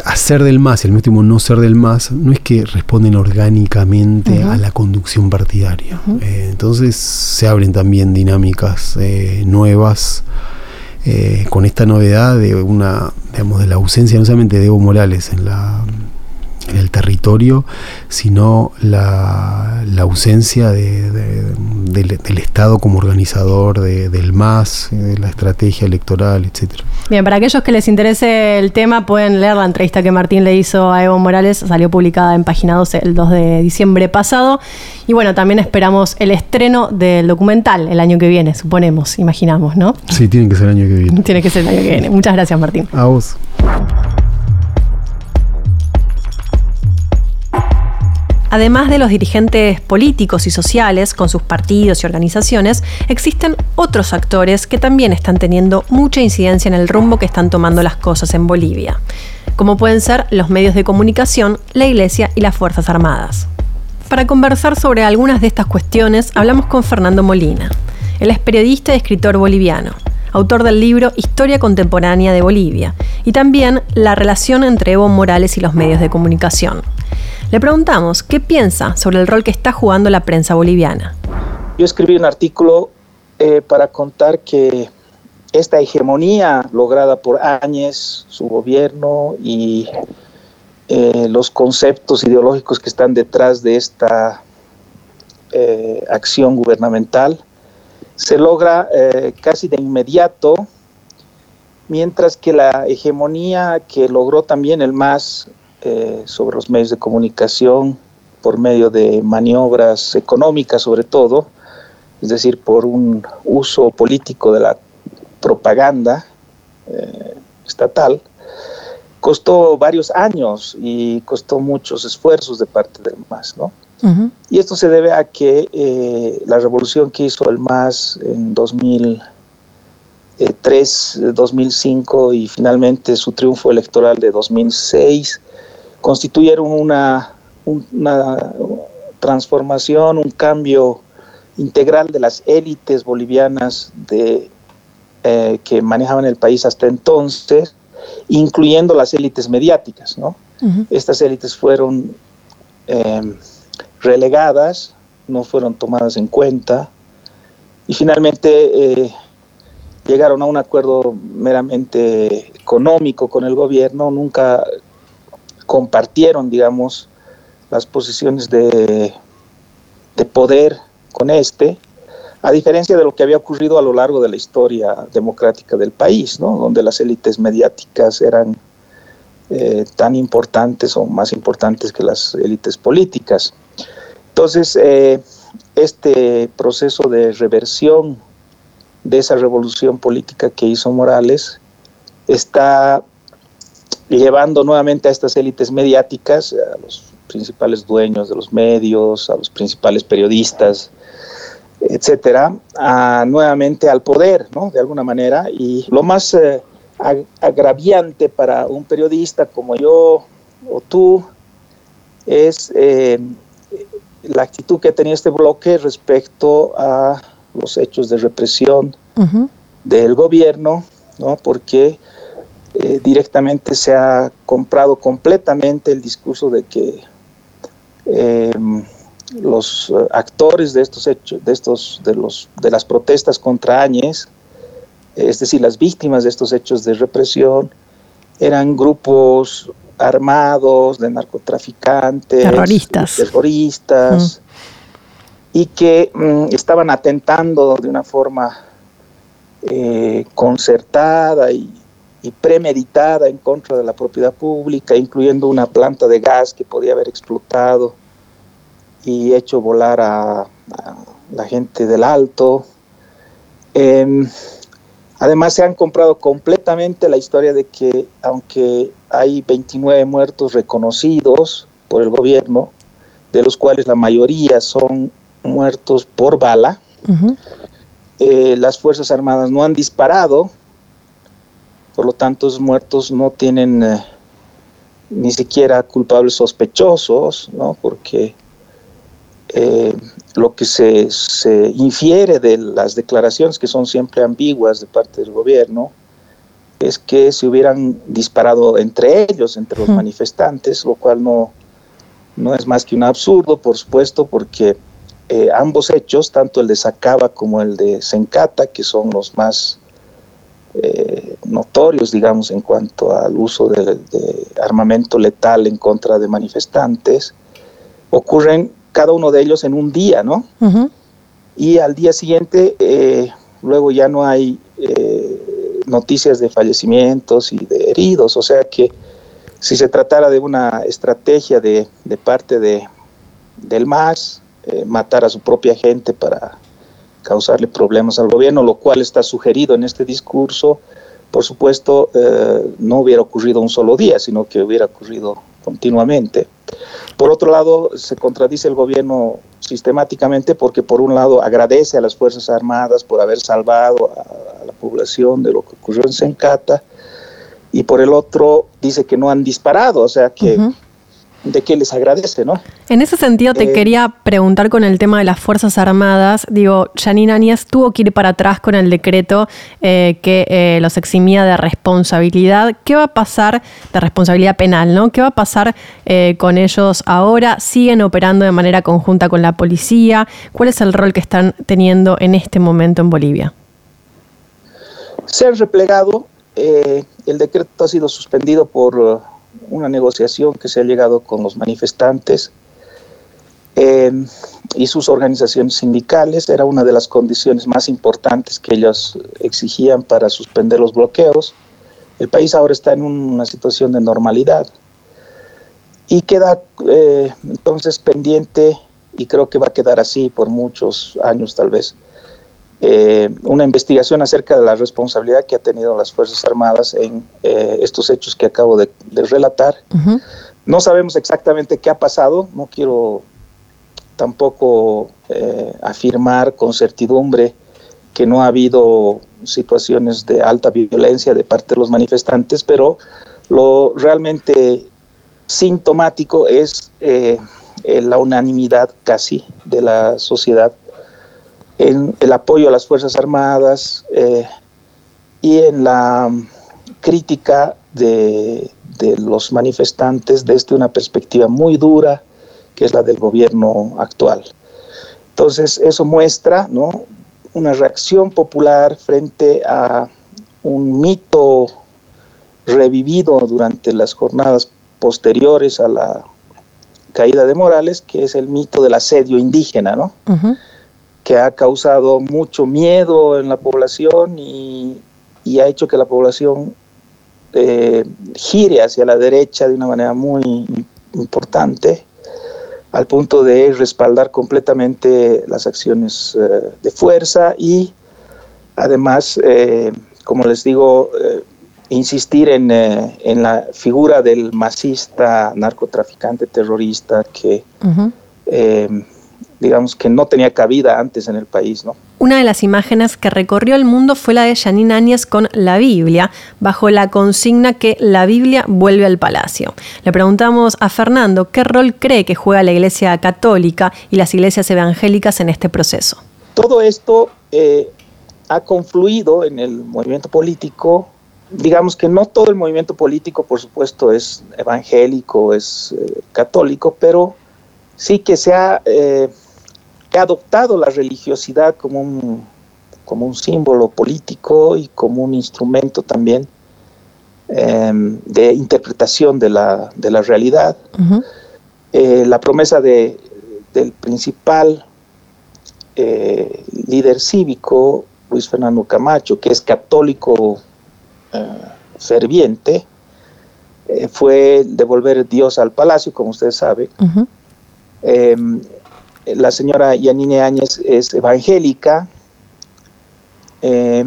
hacer del más, el último no ser del más, no es que responden orgánicamente a la conducción partidaria. Eh, entonces se abren también dinámicas eh, nuevas. Eh, con esta novedad de una digamos de la ausencia no solamente de Evo Morales en la en el territorio, sino la, ausencia del, Estado como organizador del MAS, de la estrategia electoral, etcétera. Bien, para aquellos que les interese el tema, pueden leer la entrevista que Martín le hizo a Evo Morales, salió publicada en Página 12 el 2 de diciembre pasado. Y bueno, también esperamos el estreno del documental el año que viene, suponemos, imaginamos, ¿no? Sí, tiene que ser el año que viene. Tiene que ser el año que viene. Muchas gracias, Martín. A vos. Además de los dirigentes políticos y sociales con sus partidos y organizaciones, existen otros actores que también están teniendo mucha incidencia en el rumbo que están tomando las cosas en Bolivia, como pueden ser los medios de comunicación, la Iglesia y las Fuerzas Armadas. Para conversar sobre algunas de estas cuestiones, hablamos con Fernando Molina. Él es periodista y escritor boliviano, autor del libro Historia Contemporánea de Bolivia, y también La relación entre Evo Morales y los medios de comunicación. Le preguntamos qué piensa sobre el rol que está jugando la prensa boliviana. Yo escribí un artículo eh, para contar que esta hegemonía lograda por Áñez, su gobierno y eh, los conceptos ideológicos que están detrás de esta eh, acción gubernamental se logra casi de inmediato, mientras que la hegemonía que logró también el MAS eh, sobre los medios de comunicación por medio de maniobras económicas sobre todo, es decir, por un uso político de la propaganda eh, estatal, costó varios años y costó muchos esfuerzos de parte del MAS, ¿no? Y esto se debe a que eh, la revolución que hizo el MAS en 2003, 2005 y finalmente su triunfo electoral de 2006 constituyeron una, una transformación, un cambio integral de las élites bolivianas de, eh, que manejaban el país hasta entonces, incluyendo las élites mediáticas. ¿no? Estas élites fueron eh, relegadas, no fueron tomadas en cuenta y finalmente eh, llegaron a un acuerdo meramente económico con el gobierno, nunca compartieron, digamos, las posiciones de, de poder con este, a diferencia de lo que había ocurrido a lo largo de la historia democrática del país, ¿no? donde las élites mediáticas eran eh, tan importantes o más importantes que las élites políticas. Entonces, eh, este proceso de reversión de esa revolución política que hizo Morales está llevando nuevamente a estas élites mediáticas, a los principales dueños de los medios, a los principales periodistas, etcétera, nuevamente al poder, ¿no? De alguna manera. Y lo más eh, agraviante para un periodista como yo o tú es eh, la actitud que tenía este bloque respecto a los hechos de represión del gobierno, ¿no? porque eh, directamente se ha comprado completamente el discurso de que em, los actores de estos hechos, de estos, de los, de las protestas contra Áñez, es decir, las víctimas de estos hechos de represión, eran grupos armados, de narcotraficantes, terroristas, terroristas y que mm, estaban atentando de una forma eh, concertada y, premeditada en contra de la propiedad pública, incluyendo una planta de gas que podía haber explotado y hecho volar a, la gente del alto. Em, Además, se han comprado completamente la historia de que, aunque hay 29 muertos reconocidos por el gobierno, de los cuales la mayoría son muertos por bala, eh, las Fuerzas Armadas no han disparado, por lo tanto, los muertos no tienen eh, ni siquiera culpables sospechosos, ¿no? porque eh, lo que se, infiere de las declaraciones, que son siempre ambiguas de parte del gobierno, es que se hubieran disparado entre ellos, entre los manifestantes, lo cual no, no es más que un absurdo, por supuesto, porque eh, ambos hechos, tanto el de Sacaba como el de Sencata, que son los más eh, notorios, digamos, en cuanto al uso de, armamento letal en contra de manifestantes, ocurren cada uno de ellos en un día, ¿no? Y al día siguiente, eh, luego ya no hay eh, noticias de fallecimientos y de heridos, o sea que si se tratara de una estrategia de, parte de, del MAS, eh, matar a su propia gente para causarle problemas al gobierno, lo cual está sugerido en este discurso, por supuesto, no hubiera ocurrido un solo día, sino que hubiera ocurrido continuamente. Por otro lado, se contradice el gobierno sistemáticamente porque por un lado agradece a las Fuerzas Armadas por haber salvado a, la población de lo que ocurrió en Sencata y por el otro dice que no han disparado, o sea que de qué les agradece, ¿no? En ese sentido te eh, quería preguntar con el tema de las Fuerzas Armadas. Digo, Janine Áñez tuvo que ir para atrás con el decreto eh, que eh, los eximía de responsabilidad. ¿Qué va a pasar de responsabilidad penal, no? ¿Qué va a pasar con ellos ahora? ¿Siguen operando de manera conjunta con la policía? ¿Cuál es el rol que están teniendo en este momento en Bolivia? Se han replegado. el decreto ha sido suspendido por una negociación que se ha llegado con los manifestantes eh, y sus organizaciones sindicales. Era una de las condiciones más importantes que ellos exigían para suspender los bloqueos. El país ahora está en una situación de normalidad y queda eh, entonces pendiente, y creo que va a quedar así por muchos años tal vez, eh, una investigación acerca de la responsabilidad que ha tenido las Fuerzas Armadas en eh, estos hechos que acabo de, de relatar. No sabemos exactamente qué ha pasado, no quiero tampoco eh, afirmar con certidumbre que no ha habido situaciones de alta violencia de parte de los manifestantes, pero lo realmente sintomático es eh, la unanimidad casi de la sociedad en el apoyo a las Fuerzas Armadas eh, y en la crítica de, de los manifestantes desde una perspectiva muy dura, que es la del gobierno actual. Entonces, eso muestra ¿no? una reacción popular frente a un mito revivido durante las jornadas posteriores a la caída de Morales, que es el mito del asedio indígena, ¿no? Que ha causado mucho miedo en la población y, y ha hecho que la población eh, gire hacia la derecha de una manera muy importante al punto de respaldar completamente las acciones eh, de fuerza y además, eh, como les digo, insistir en, en, la figura del masista, narcotraficante, terrorista que digamos que no tenía cabida antes en el país, ¿no? Una de las imágenes que recorrió el mundo fue la de Janine Áñez con la Biblia, bajo la consigna que la Biblia vuelve al palacio. Le preguntamos a Fernando qué rol cree que juega la Iglesia Católica y las iglesias evangélicas en este proceso. Todo esto eh, ha confluido en el movimiento político. Digamos que no todo el movimiento político, por supuesto, es evangélico, es eh, católico, pero sí que se ha eh, que ha adoptado la religiosidad como un, como un símbolo político y como un instrumento también em, de interpretación de la, de la realidad. Eh, la promesa de, del principal eh, líder cívico, Luis Fernando Camacho, que es católico eh, ferviente, fue devolver Dios al palacio, como ustedes saben la señora Yanine Áñez es evangélica eh,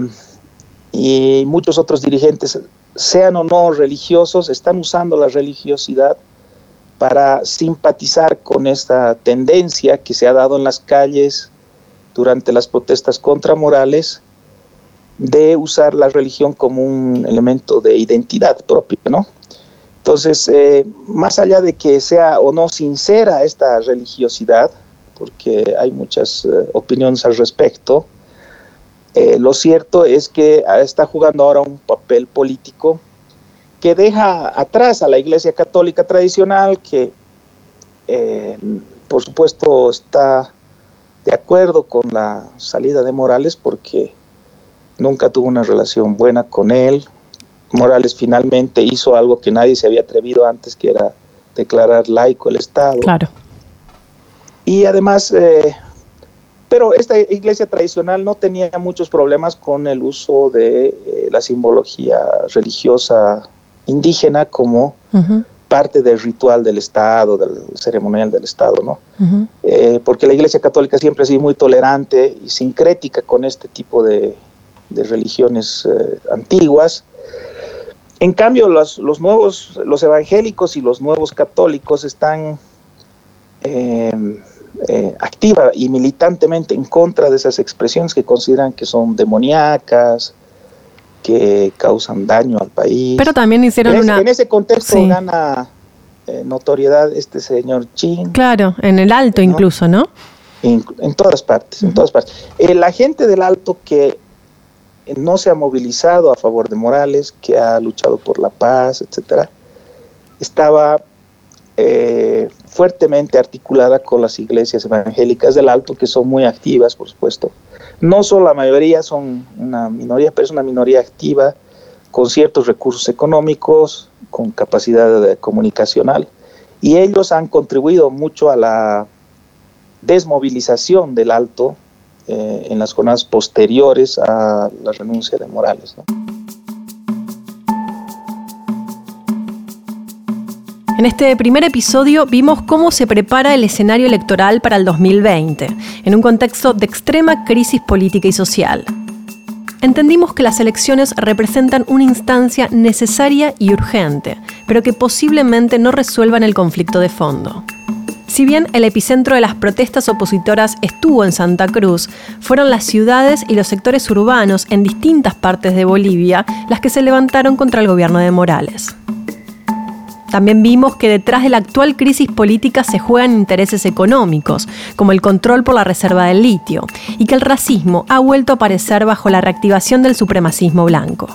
y muchos otros dirigentes, sean o no religiosos, están usando la religiosidad para simpatizar con esta tendencia que se ha dado en las calles durante las protestas contra Morales de usar la religión como un elemento de identidad propia, ¿no? Entonces, eh, más allá de que sea o no sincera esta religiosidad, porque hay muchas eh, opiniones al respecto. Eh, lo cierto es que ah, está jugando ahora un papel político que deja atrás a la Iglesia Católica tradicional, que eh, por supuesto está de acuerdo con la salida de Morales porque nunca tuvo una relación buena con él. Morales finalmente hizo algo que nadie se había atrevido antes, que era declarar laico el Estado. Claro. Y además, eh, pero esta iglesia tradicional no tenía muchos problemas con el uso de eh, la simbología religiosa indígena como parte del ritual del Estado, del ceremonial del Estado, ¿no? Eh, porque la iglesia católica siempre ha sido muy tolerante y sincrética con este tipo de, de religiones antiguas. En cambio, los, los, nuevos, los evangélicos y los nuevos católicos están eh, activa y militantemente en contra de esas expresiones que consideran que son demoníacas, que causan daño al país. Pero también hicieron en una... en ese contexto gana eh, notoriedad este señor Chin. Claro, en el alto incluso, ¿no? En, todas partes, en todas partes. La gente del alto que no se ha movilizado a favor de Morales, que ha luchado por la paz, etcétera, estaba eh, fuertemente articulada con las iglesias evangélicas del Alto, que son muy activas, por supuesto. No son la mayoría, son una minoría, pero es una minoría activa, con ciertos recursos económicos, con capacidad comunicacional, y ellos han contribuido mucho a la desmovilización del alto eh, en las jornadas posteriores a la renuncia de Morales. En este primer episodio vimos cómo se prepara el escenario electoral para el 2020, en un contexto de extrema crisis política y social. Entendimos que las elecciones representan una instancia necesaria y urgente, pero que posiblemente no resuelvan el conflicto de fondo. Si bien el epicentro de las protestas opositoras estuvo en Santa Cruz, fueron las ciudades y los sectores urbanos en distintas partes de Bolivia las que se levantaron contra el gobierno de Morales. También vimos que detrás de la actual crisis política se juegan intereses económicos, como el control por la reserva del litio, y que el racismo ha vuelto a aparecer bajo la reactivación del supremacismo blanco.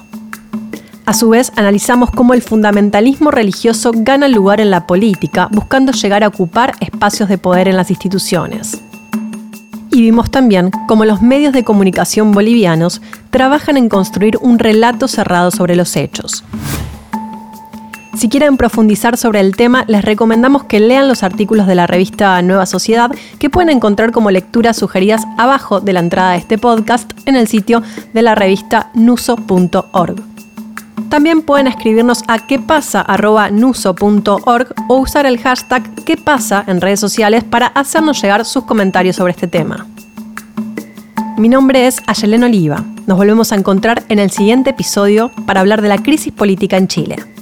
A su vez, analizamos cómo el fundamentalismo religioso gana lugar en la política, buscando llegar a ocupar espacios de poder en las instituciones. Y vimos también cómo los medios de comunicación bolivianos trabajan en construir un relato cerrado sobre los hechos. Si quieren profundizar sobre el tema, les recomendamos que lean los artículos de la revista Nueva Sociedad que pueden encontrar como lecturas sugeridas abajo de la entrada de este podcast en el sitio de la revista nuso.org. También pueden escribirnos a quepasa.nuso.org o usar el hashtag quepasa en redes sociales para hacernos llegar sus comentarios sobre este tema. Mi nombre es Ayelen Oliva. Nos volvemos a encontrar en el siguiente episodio para hablar de la crisis política en Chile.